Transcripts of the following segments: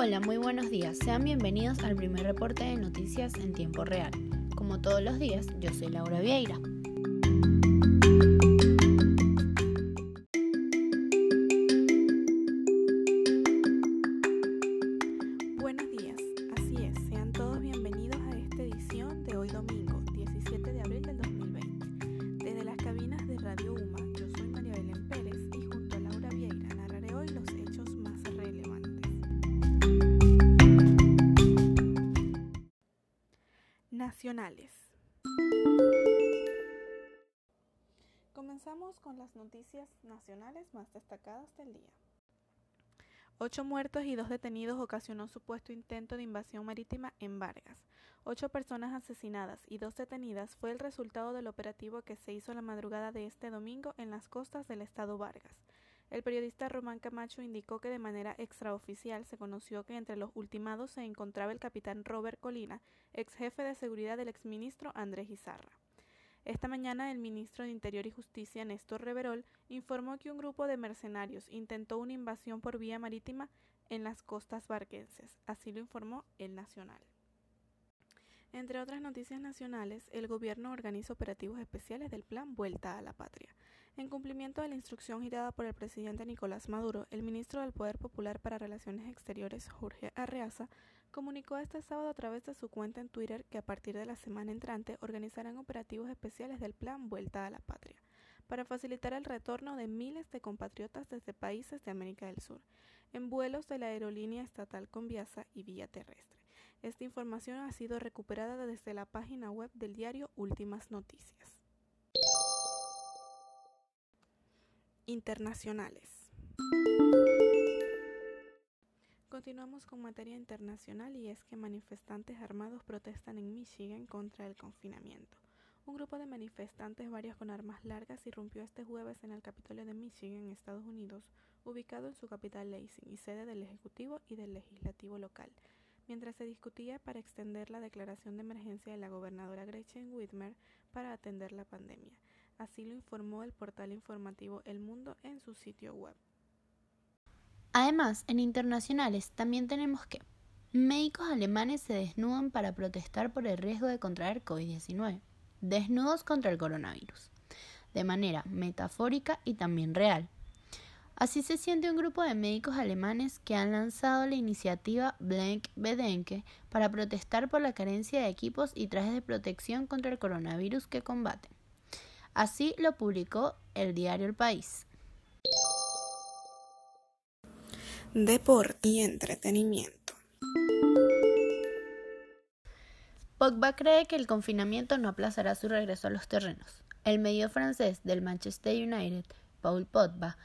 Hola, muy buenos días. Sean bienvenidos al primer reporte de noticias en tiempo real. Como todos los días, yo soy Laura Vieira. Nacionales. Comenzamos con las noticias nacionales más destacadas del día. Ocho muertos y dos detenidos ocasionó supuesto intento de invasión marítima en Vargas. Ocho personas asesinadas y dos detenidas fue el resultado del operativo que se hizo la madrugada de este domingo en las costas del estado Vargas. El periodista Román Camacho indicó que de manera extraoficial se conoció que entre los ultimados se encontraba el capitán Robert Colina, ex jefe de seguridad del exministro Andrés Izarra. Esta mañana el ministro de Interior y Justicia, Néstor Reverol, informó que un grupo de mercenarios intentó una invasión por vía marítima en las costas barquenses. Así lo informó el Nacional. Entre otras noticias nacionales, el gobierno organiza operativos especiales del plan Vuelta a la Patria. En cumplimiento de la instrucción girada por el presidente Nicolás Maduro, el ministro del Poder Popular para Relaciones Exteriores, Jorge Arreaza, comunicó este sábado a través de su cuenta en Twitter que a partir de la semana entrante organizarán operativos especiales del plan Vuelta a la Patria, para facilitar el retorno de miles de compatriotas desde países de América del Sur, en vuelos de la aerolínea estatal Conviasa y vía terrestre. Esta información ha sido recuperada desde la página web del diario Últimas Noticias. Internacionales. Continuamos con materia internacional y es que manifestantes armados protestan en Michigan contra el confinamiento. Un grupo de manifestantes, varios con armas largas, irrumpió este jueves en el Capitolio de Michigan, Estados Unidos, ubicado en su capital Lansing y sede del Ejecutivo y del Legislativo local, mientras se discutía para extender la declaración de emergencia de la gobernadora Gretchen Whitmer para atender la pandemia. Así lo informó el portal informativo El Mundo en su sitio web. Además, en internacionales también tenemos que médicos alemanes se desnudan para protestar por el riesgo de contraer COVID-19. Desnudos contra el coronavirus. De manera metafórica y también real. Así se siente un grupo de médicos alemanes que han lanzado la iniciativa Blank Bedenke para protestar por la carencia de equipos y trajes de protección contra el coronavirus que combaten. Así lo publicó el diario El País. Deporte y entretenimiento. Pogba cree que el confinamiento no aplazará su regreso a los terrenos. El medio francés del Manchester United, Paul Pogba,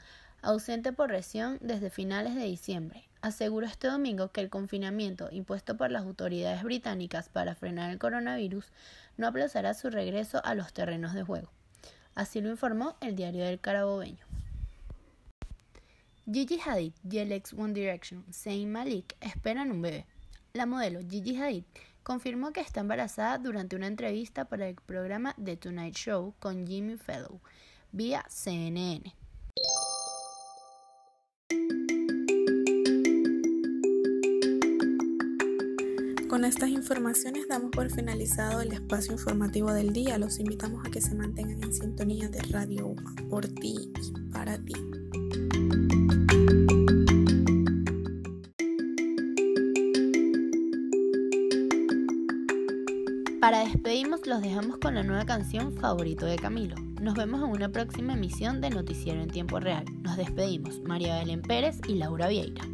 ausente por lesión desde finales de diciembre, aseguró este domingo que el confinamiento impuesto por las autoridades británicas para frenar el coronavirus no aplazará su regreso a los terrenos de juego. Así lo informó el diario del Carabobeño. Gigi Hadid y el ex One Direction, Zayn Malik, esperan un bebé. La modelo Gigi Hadid confirmó que está embarazada durante una entrevista para el programa The Tonight Show con Jimmy Fellow, vía CNN. Con estas informaciones damos por finalizado el espacio informativo del día. Los invitamos a que se mantengan en sintonía de Radio UMA, por ti y para ti. Para despedirnos los dejamos con la nueva canción Favorito de Camilo. Nos vemos en una próxima emisión de Noticiero en Tiempo Real. Nos despedimos María Belén Pérez y Laura Vieira.